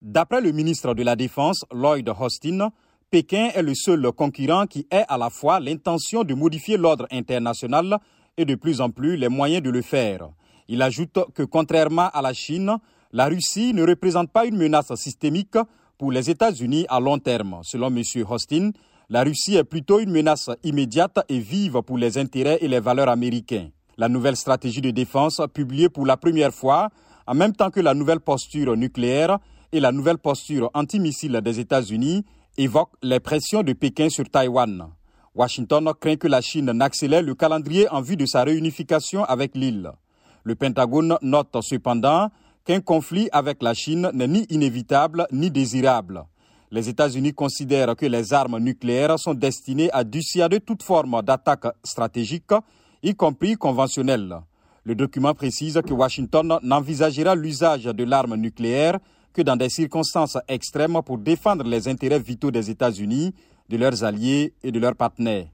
D'après le ministre de la Défense, Lloyd Austin, Pékin est le seul concurrent qui ait à la fois l'intention de modifier l'ordre international et de plus en plus les moyens de le faire. Il ajoute que contrairement à la Chine, la Russie ne représente pas une menace systémique pour les États-Unis à long terme. Selon M. Austin, la Russie est plutôt une menace immédiate et vive pour les intérêts et les valeurs américains. La nouvelle stratégie de défense, publiée pour la première fois, en même temps que la nouvelle posture nucléaire et la nouvelle posture antimissile des États-Unis, évoque les pressions de Pékin sur Taïwan. Washington craint que la Chine n'accélère le calendrier en vue de sa réunification avec l'île. Le Pentagone note cependant qu'un conflit avec la Chine n'est ni inévitable ni désirable. Les États-Unis considèrent que les armes nucléaires sont destinées à dissuader toute forme d'attaque stratégique, y compris conventionnelle. Le document précise que Washington n'envisagera l'usage de l'arme nucléaire que dans des circonstances extrêmes pour défendre les intérêts vitaux des États-Unis, de leurs alliés et de leurs partenaires.